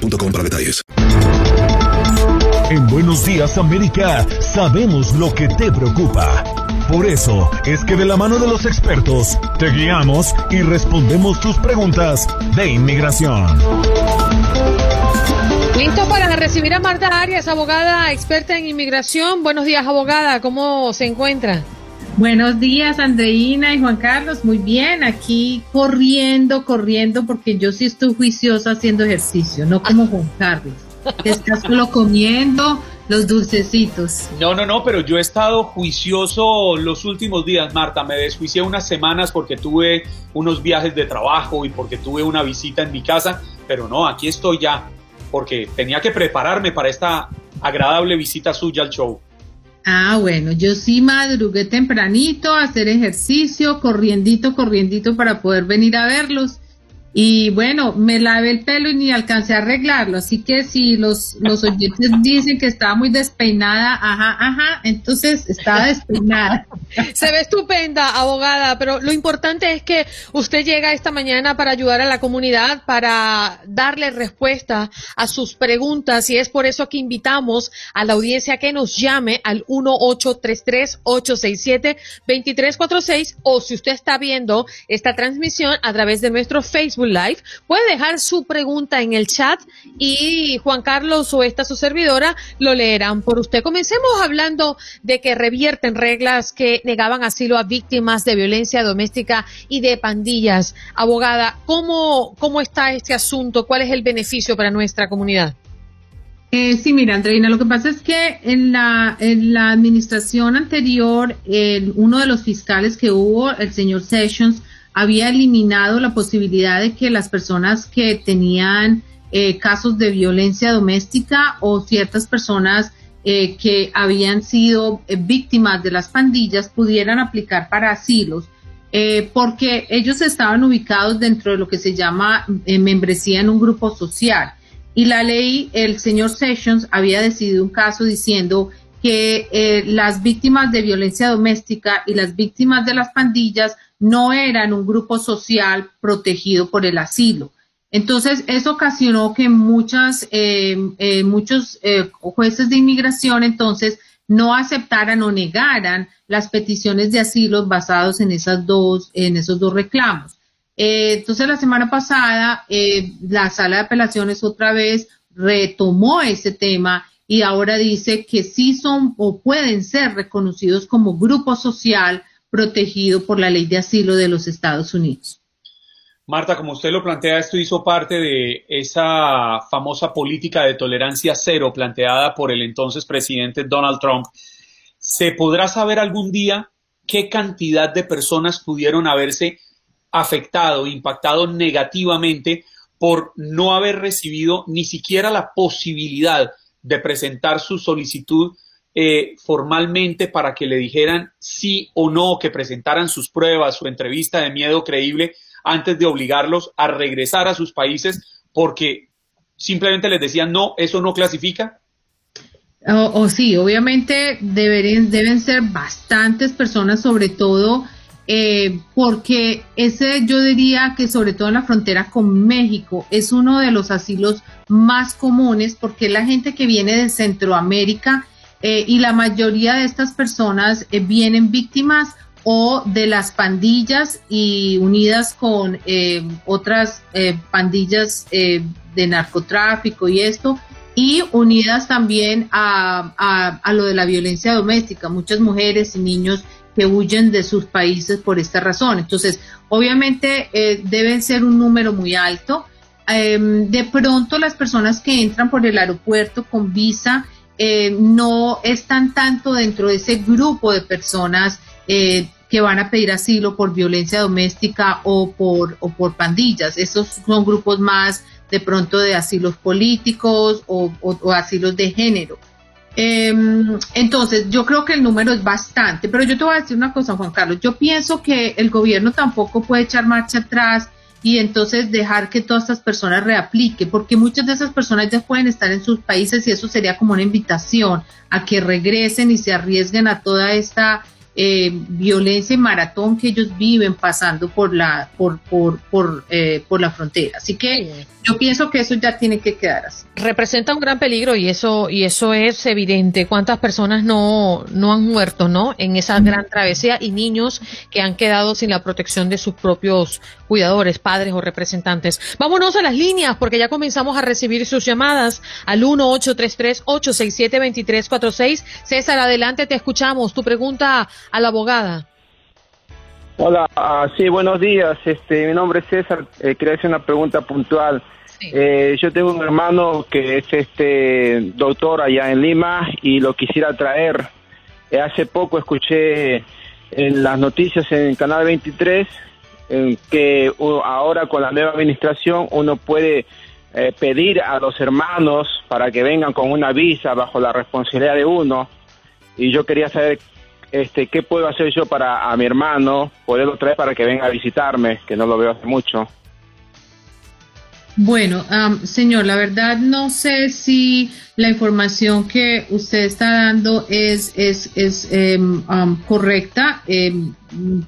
para detalles. En Buenos Días América sabemos lo que te preocupa. Por eso es que de la mano de los expertos te guiamos y respondemos tus preguntas de inmigración. Listo para recibir a Marta Arias, abogada experta en inmigración. Buenos días, abogada. ¿Cómo se encuentra? Buenos días, Andreina y Juan Carlos. Muy bien, aquí corriendo, corriendo, porque yo sí estoy juiciosa haciendo ejercicio, no como [laughs] Juan Carlos. Estás solo comiendo los dulcecitos. No, no, no, pero yo he estado juicioso los últimos días, Marta. Me desjuicié unas semanas porque tuve unos viajes de trabajo y porque tuve una visita en mi casa, pero no, aquí estoy ya, porque tenía que prepararme para esta agradable visita suya al show. Ah, bueno, yo sí madrugué tempranito a hacer ejercicio, corriendito, corriendito para poder venir a verlos. Y bueno, me lavé el pelo y ni alcancé a arreglarlo. Así que si los, los oyentes [laughs] dicen que estaba muy despeinada, ajá, ajá, entonces estaba despeinada. [laughs] Se ve estupenda, abogada, pero lo importante es que usted llega esta mañana para ayudar a la comunidad, para darle respuesta a sus preguntas y es por eso que invitamos a la audiencia que nos llame al 1833-867-2346 o si usted está viendo esta transmisión a través de nuestro Facebook Live. Puede dejar su pregunta en el chat y Juan Carlos o esta su servidora lo leerán por usted. Comencemos hablando de que revierten reglas que negaban asilo a víctimas de violencia doméstica y de pandillas. Abogada, ¿cómo, cómo está este asunto? ¿Cuál es el beneficio para nuestra comunidad? Eh, sí, mira, Andreina, lo que pasa es que en la, en la administración anterior, uno de los fiscales que hubo, el señor Sessions, había eliminado la posibilidad de que las personas que tenían eh, casos de violencia doméstica o ciertas personas eh, que habían sido eh, víctimas de las pandillas pudieran aplicar para asilos, porque ellos estaban ubicados dentro de lo que se llama membresía en un grupo social. Y la ley, el señor Sessions había decidido un caso diciendo que las víctimas de violencia doméstica y las víctimas de las pandillas no eran un grupo social protegido por el asilo. Entonces, eso ocasionó que muchas, eh, eh, muchos eh, jueces de inmigración entonces no aceptaran o negaran las peticiones de asilo basados en esas dos, en esos dos reclamos. entonces, la semana pasada, la sala de apelaciones otra vez retomó ese tema y ahora dice que sí son o pueden ser reconocidos como grupo social protegido por la ley de asilo de los Estados Unidos. Marta, como usted lo plantea, esto hizo parte de esa famosa política de tolerancia cero planteada por el entonces presidente Donald Trump. ¿Se podrá saber algún día qué cantidad de personas pudieron haberse afectado, impactado negativamente por no haber recibido ni siquiera la posibilidad de presentar su solicitud eh, formalmente para que le dijeran sí o no, que presentaran sus pruebas, su entrevista de miedo creíble antes de obligarlos a regresar a sus países porque simplemente les decían no, eso no clasifica? O, sí, obviamente deberían, deben ser bastantes personas, sobre todo eh, porque ese yo diría que sobre todo en la frontera con México es uno de los asilos más comunes porque la gente que viene de Centroamérica eh, y la mayoría de estas personas eh, vienen víctimas o de las pandillas y unidas con eh, otras pandillas de narcotráfico y esto, y unidas también a, a, lo de la violencia doméstica, muchas mujeres y niños que huyen de sus países por esta razón. Entonces, obviamente deben ser un número muy alto. Em, de pronto las personas que entran por el aeropuerto con visa eh, no están tanto dentro de ese grupo de personas eh, que van a pedir asilo por violencia doméstica o por, o por pandillas. Esos son grupos más de pronto de asilos políticos o, asilos de género. Em, entonces, yo creo que el número es bastante, pero yo te voy a decir una cosa, Juan Carlos. Yo pienso que el gobierno tampoco puede echar marcha atrás y entonces dejar que todas estas personas reapliquen, porque muchas de esas personas ya pueden estar en sus países y eso sería como una invitación a que regresen y se arriesguen a toda esta eh, violencia y maratón que ellos viven pasando por la por por por, eh, por la frontera. Así que yo pienso que eso ya tiene que quedar así. Representa un gran peligro y eso y eso es evidente. Cuántas personas no no han muerto no en esa gran travesía y niños que han quedado sin la protección de sus propios cuidadores padres o representantes vámonos a las líneas porque ya comenzamos a recibir sus llamadas al 1 833 867 2346 César adelante te escuchamos. Tu pregunta a la abogada. Hola, ah, sí, buenos días. Este, mi nombre es César. Eh, quería hacer una pregunta puntual. Eh, yo tengo un hermano que es este doctor allá en Lima y lo quisiera traer. Eh, hace poco escuché en las noticias en el canal 23 en que ahora con la nueva administración uno puede eh, pedir a los hermanos para que vengan con una visa bajo la responsabilidad de uno. Y yo quería saber este, qué puedo hacer yo para a mi hermano, poderlo traer para que venga a visitarme, que no lo veo hace mucho. Bueno, señor, la verdad no sé si la información que usted está dando es, es, es em, correcta. Em,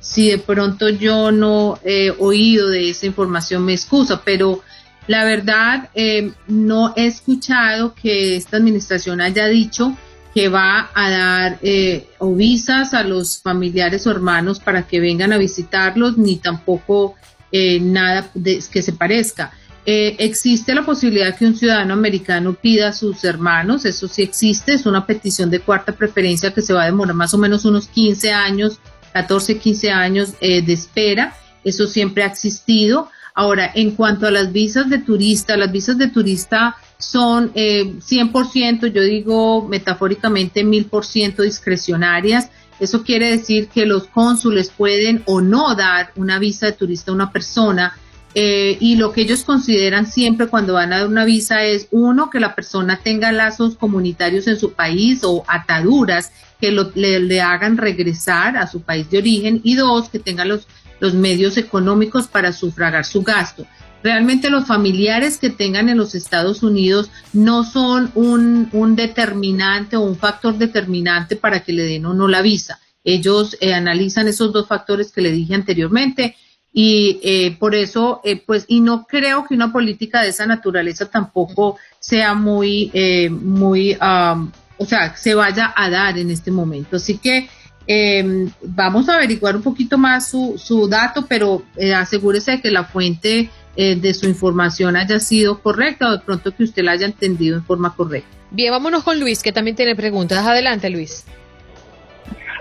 si de pronto yo no he oído de esa información, me excusa, pero la verdad em, no he escuchado que esta administración haya dicho que va a dar eh, o visas a los familiares o hermanos para que vengan a visitarlos, ni tampoco eh, nada que se parezca. Eh, existe la posibilidad que un ciudadano americano pida a sus hermanos, eso sí existe, es una petición de cuarta preferencia que se va a demorar más o menos unos 15 años, 14, 15 años eh, de espera, eso siempre ha existido. Ahora, en cuanto a las visas de turista, las visas de turista son eh, 100%, yo digo metafóricamente 1000% discrecionarias. Eso quiere decir que los cónsules pueden o no dar una visa de turista a una persona eh, y lo que ellos consideran siempre cuando van a dar una visa es, uno, que la persona tenga lazos comunitarios en su país o ataduras que le, hagan regresar a su país de origen y dos, que tenga los, los medios económicos para sufragar su gasto. Realmente los familiares que tengan en los Estados Unidos no son un, un determinante o un factor determinante para que le den o no la visa. Ellos eh, analizan esos dos factores que le dije anteriormente y eh, por eso, eh, pues, y no creo que una política de esa naturaleza tampoco sea muy, eh, muy, o sea, se vaya a dar en este momento. Así que em, vamos a averiguar un poquito más su, su dato, pero asegúrese de que la fuente de su información haya sido correcta o de pronto que usted la haya entendido en forma correcta. Bien, vámonos con Luis, que también tiene preguntas. Adelante, Luis.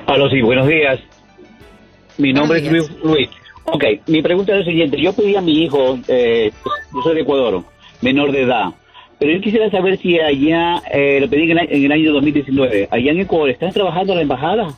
Hola, sí, buenos días. Mi nombre es Luis. Luis. Ok, mi pregunta es la siguiente. Yo pedí a mi hijo, eh, yo soy de Ecuador, menor de edad, pero yo quisiera saber si allá, eh, lo pedí en el, año 2019, allá en Ecuador, ¿están trabajando la embajada?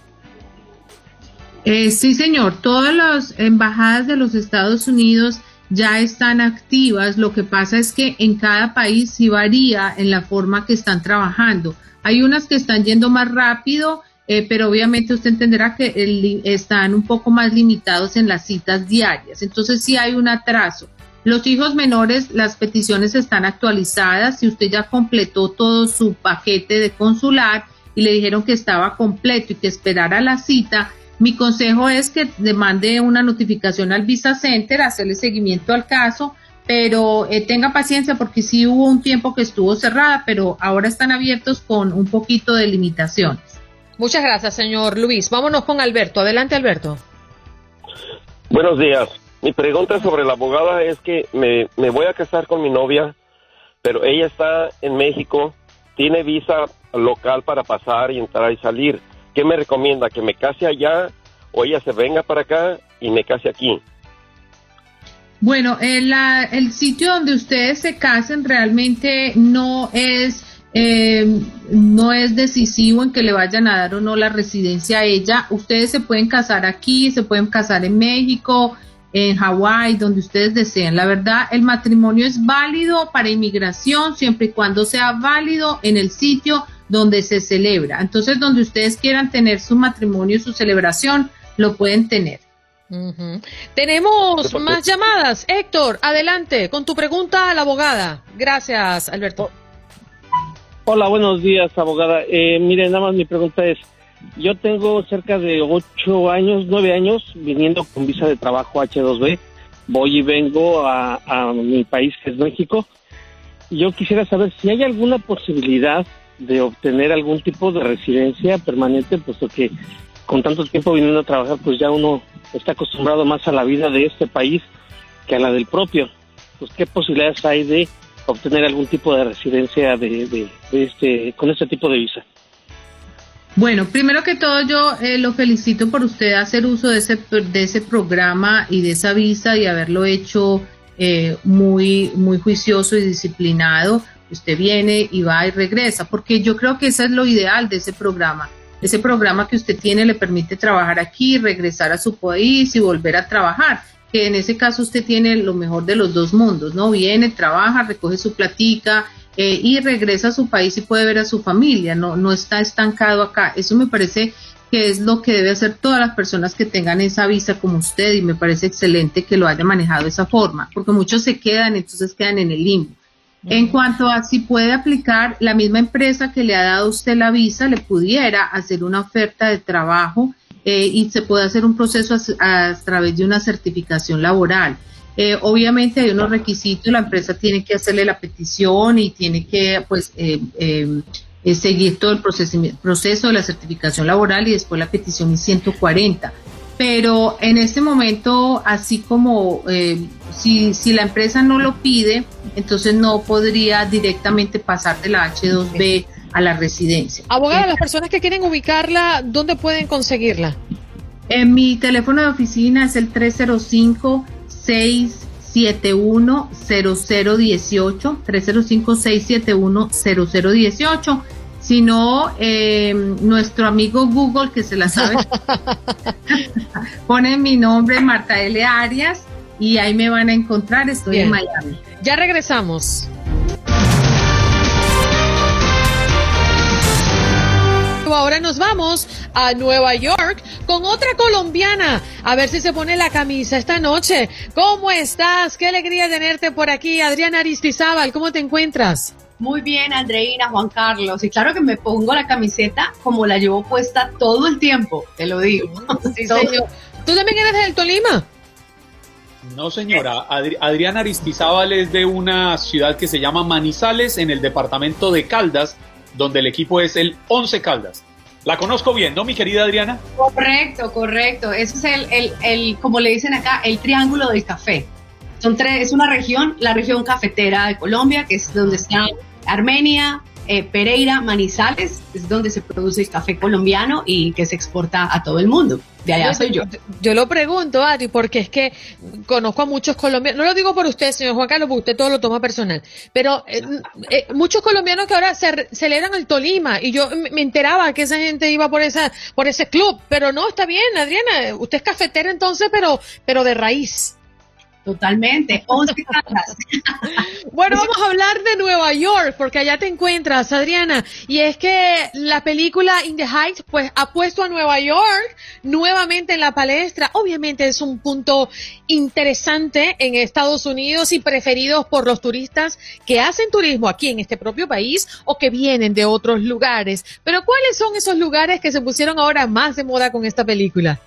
Eh, sí, señor. Todas las embajadas de los Estados Unidos ya están activas. Lo que pasa es que en cada país sí varía en la forma que están trabajando. Hay unas que están yendo más rápido eh, pero obviamente usted entenderá que están un poco más limitados en las citas diarias. Entonces sí hay un atraso. Los hijos menores, las peticiones están actualizadas. Si usted ya completó todo su paquete de consular y le dijeron que estaba completo y que esperara la cita, mi consejo es que le mande una notificación al Visa Center, hacerle seguimiento al caso, pero eh, tenga paciencia porque sí hubo un tiempo que estuvo cerrada, pero ahora están abiertos con un poquito de limitaciones. Muchas gracias, señor Luis. Vámonos con Alberto. Adelante, Alberto. Buenos días. Mi pregunta sobre la abogada es que me, voy a casar con mi novia, pero ella está en México, tiene visa local para pasar y entrar y salir. ¿Qué me recomienda? ¿Que me case allá o ella se venga para acá y me case aquí? Bueno, el, el sitio donde ustedes se casen realmente no es eh, no es decisivo en que le vayan a dar o no la residencia a ella. Ustedes se pueden casar aquí, se pueden casar en México, en Hawái, donde ustedes deseen. La verdad, el matrimonio es válido para inmigración siempre y cuando sea válido en el sitio donde se celebra. Entonces, donde ustedes quieran tener su matrimonio, su celebración, lo pueden tener. Tenemos más llamadas. Héctor, adelante con tu pregunta a la abogada. Gracias, Alberto. Hola, buenos días, abogada. Eh, mire, nada más mi pregunta es, yo tengo cerca de ocho años, nueve años, viniendo con visa de trabajo H2B. Voy y vengo a, mi país, que es México. Yo quisiera saber si hay alguna posibilidad de obtener algún tipo de residencia permanente, puesto que con tanto tiempo viniendo a trabajar, pues ya uno está acostumbrado más a la vida de este país que a la del propio. Pues, ¿qué posibilidades hay de obtener algún tipo de residencia de, este, con este tipo de visa. Bueno, primero que todo yo eh, lo felicito por usted hacer uso de ese, de ese programa y de esa visa y haberlo hecho eh, muy, muy juicioso y disciplinado. Usted viene y va y regresa, porque yo creo que eso es lo ideal de ese programa. Ese programa que usted tiene le permite trabajar aquí, regresar a su país y volver a trabajar que en ese caso usted tiene lo mejor de los dos mundos, ¿no? Viene, trabaja, recoge su platica eh, y regresa a su país y puede ver a su familia, no, no está estancado acá. Eso me parece que es lo que debe hacer todas las personas que tengan esa visa como usted y me parece excelente que lo haya manejado de esa forma, porque muchos se quedan, entonces quedan en el limbo. En cuanto a si puede aplicar, la misma empresa que le ha dado usted la visa le pudiera hacer una oferta de trabajo eh, y se puede hacer un proceso a, través de una certificación laboral. Eh, obviamente hay unos requisitos, la empresa tiene que hacerle la petición y tiene que pues eh, seguir todo el proceso, proceso de la certificación laboral y después la petición es 140 pero en este momento, así como si, si la empresa no lo pide, entonces no podría directamente pasar de la H2B a la residencia. Abogada, las personas que quieren ubicarla, ¿dónde pueden conseguirla? En mi teléfono de oficina es el 305 671 0018 305 671 0018 si no, eh, nuestro amigo Google, que se la sabe, [laughs] pone mi nombre, Marta L. Arias, y ahí me van a encontrar. Estoy en Miami. Ya regresamos. Ahora nos vamos a Nueva York con otra colombiana. A ver si se pone la camisa esta noche. ¿Cómo estás? Qué alegría tenerte por aquí. Adriana Aristizábal, ¿cómo te encuentras? Muy bien, Andreina, Juan Carlos. Y claro que me pongo la camiseta como la llevo puesta todo el tiempo, te lo digo. Sí, [laughs] señor. ¿Tú también eres del Tolima? No, señora. Adriana Aristizábal es de una ciudad que se llama Manizales, en el departamento de Caldas, donde el equipo es el Once Caldas. La conozco bien, ¿no, mi querida Adriana? Correcto, correcto. Ese es el, el, el como le dicen acá, el triángulo del café. Son tres, es una región, la región cafetera de Colombia, que es donde está Armenia, eh, Pereira, Manizales, es donde se produce el café colombiano y que se exporta a todo el mundo. De allá soy yo. Yo lo pregunto, Adri, porque es que conozco a muchos colombianos, no lo digo por usted, señor Juan Carlos, porque usted todo lo toma personal, pero eh, eh, muchos colombianos que ahora se celebran el Tolima y yo me enteraba que esa gente iba por esa por ese club, pero no, está bien, Adriana, usted es cafetera entonces, pero pero de raíz. Totalmente, 11 [laughs] bueno, vamos a hablar de Nueva York, porque allá te encuentras, Adriana. Y es que la película In the Heights, pues ha puesto a Nueva York nuevamente en la palestra. Obviamente es un punto interesante en Estados Unidos y preferidos por los turistas que hacen turismo aquí en este propio país o que vienen de otros lugares. Pero ¿cuáles son esos lugares que se pusieron ahora más de moda con esta película?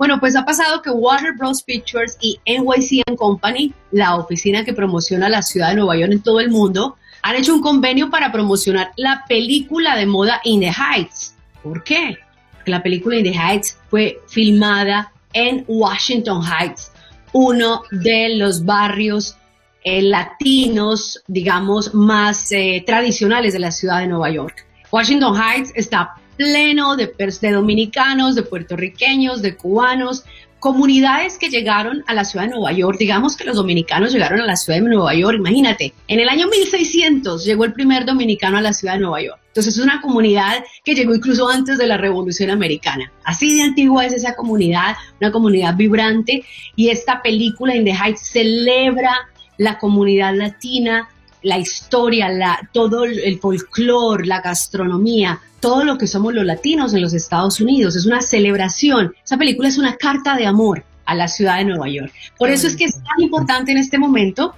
Bueno, pues ha pasado que Warner Bros. Pictures y NYC Company, la oficina que promociona la ciudad de Nueva York en todo el mundo, han hecho un convenio para promocionar la película de moda In the Heights. ¿Por qué? Porque la película In the Heights fue filmada en Washington Heights, uno de los barrios eh, latinos, digamos, más eh, tradicionales de la ciudad de Nueva York. Washington Heights está pleno de, de dominicanos, de puertorriqueños, de cubanos, comunidades que llegaron a la ciudad de Nueva York. Digamos que los dominicanos llegaron a la ciudad de Nueva York. Imagínate, en el año 1600 llegó el primer dominicano a la ciudad de Nueva York. Entonces es una comunidad que llegó incluso antes de la Revolución Americana. Así de antigua es esa comunidad, una comunidad vibrante. Y esta película In the Heights celebra la comunidad latina, la historia, la, todo el folclore, la gastronomía, todo lo que somos los latinos en los Estados Unidos. Es una celebración. Esa película es una carta de amor a la ciudad de Nueva York. Por eso es que es tan importante en este momento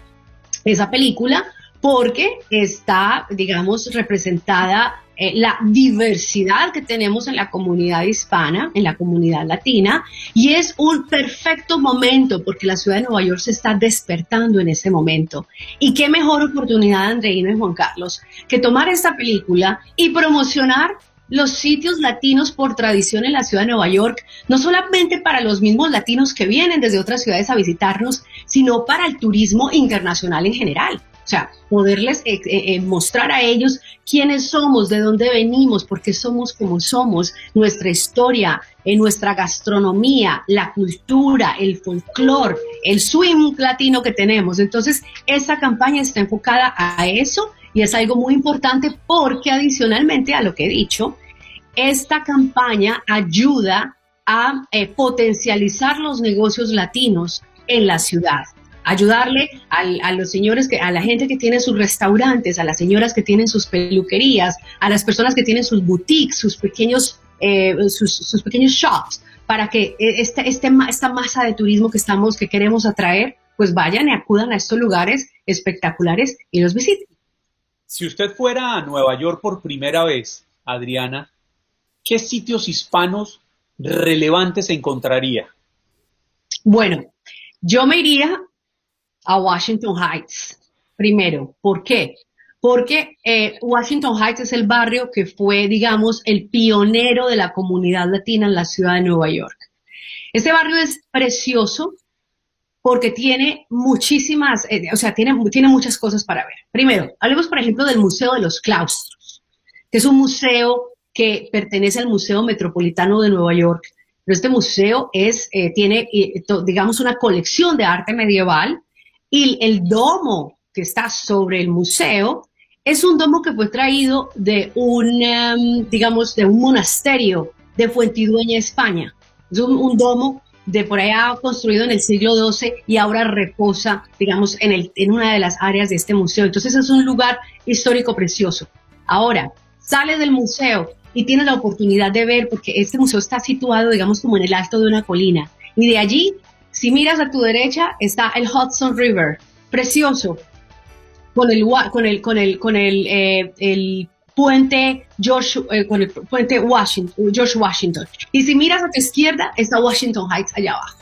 esa película, porque está, digamos, representada eh, la diversidad que tenemos en la comunidad hispana, en la comunidad latina, y es un perfecto momento porque la ciudad de Nueva York se está despertando en ese momento. Y qué mejor oportunidad, Andreina y Juan Carlos, que tomar esta película y promocionar los sitios latinos por tradición en la ciudad de Nueva York, no solamente para los mismos latinos que vienen desde otras ciudades a visitarnos, sino para el turismo internacional en general. O sea, poderles eh, eh, eh, mostrar a ellos quiénes somos, de dónde venimos, por qué somos como somos, nuestra historia, nuestra gastronomía, la cultura, el folclore, el swing latino que tenemos. Entonces, esa campaña está enfocada a eso y es algo muy importante porque adicionalmente a lo que he dicho, esta campaña ayuda a potencializar los negocios latinos en la ciudad ayudarle a los señores, que, a la gente que tiene sus restaurantes, a las señoras que tienen sus peluquerías, a las personas que tienen sus boutiques, sus pequeños, eh, sus, pequeños shops, para que e, este, este, esta masa de turismo que estamos, que queremos atraer, pues vayan y acudan a estos lugares espectaculares y los visiten. Si usted fuera a Nueva York por primera vez, Adriana, ¿qué sitios hispanos relevantes encontraría? Bueno, yo me iría a Washington Heights. Primero, ¿por qué? Porque eh, Washington Heights es el barrio que fue, digamos, el pionero de la comunidad latina en la ciudad de Nueva York. Este barrio es precioso porque tiene muchísimas, eh, o sea, tiene, tiene muchas cosas para ver. Primero, hablemos, por ejemplo, del Museo de los Claustros, que es un museo que pertenece al Museo Metropolitano de Nueva York. Pero este museo es, eh, tiene, digamos, una colección de arte medieval y el domo que está sobre el museo es un domo que fue traído de un, em, digamos, de un monasterio de Fuentidueña, España. Es un, domo de por allá construido en el siglo XII y ahora reposa, digamos, en, en una de las áreas de este museo. Entonces es un lugar histórico precioso. Ahora, sales del museo y tienes la oportunidad de ver, porque este museo está situado, digamos, como en el alto de una colina. Y de allí si miras a tu derecha está el Hudson River, precioso, con el con el con el con el, eh, el puente George eh, con el puente Washington, George Washington. Y si miras a tu izquierda está Washington Heights allá abajo.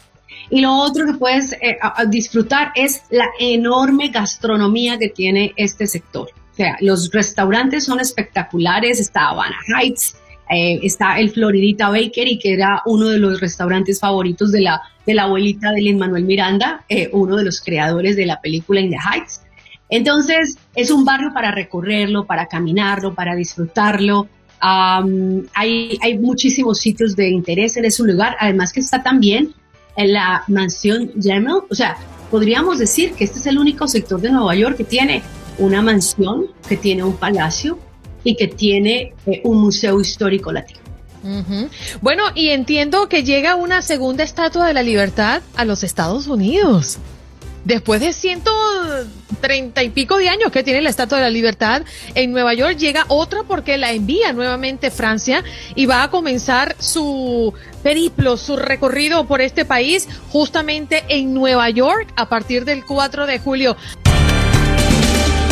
Y lo otro que puedes eh, disfrutar es la enorme gastronomía que tiene este sector. O sea, los restaurantes son espectaculares, está Havana Heights, eh, está el Floridita Bakery, que era uno de los restaurantes favoritos de la, de la abuelita de Lin Manuel Miranda, eh, uno de los creadores de la película In the Heights. Entonces, es un barrio para recorrerlo, para caminarlo, para disfrutarlo. hay, hay muchísimos sitios de interés en ese lugar, además que está también en la mansión Gemel, o sea, podríamos decir que este es el único sector de Nueva York que tiene una mansión, que tiene un palacio, y que tiene eh, un museo histórico latino. Bueno, y entiendo que llega una segunda estatua de la libertad a los Estados Unidos. Después de 130 y pico de años que tiene la Estatua de la Libertad en Nueva York, llega otra porque la envía nuevamente Francia y va a comenzar su periplo, su recorrido por este país justamente en Nueva York a partir del 4 de julio.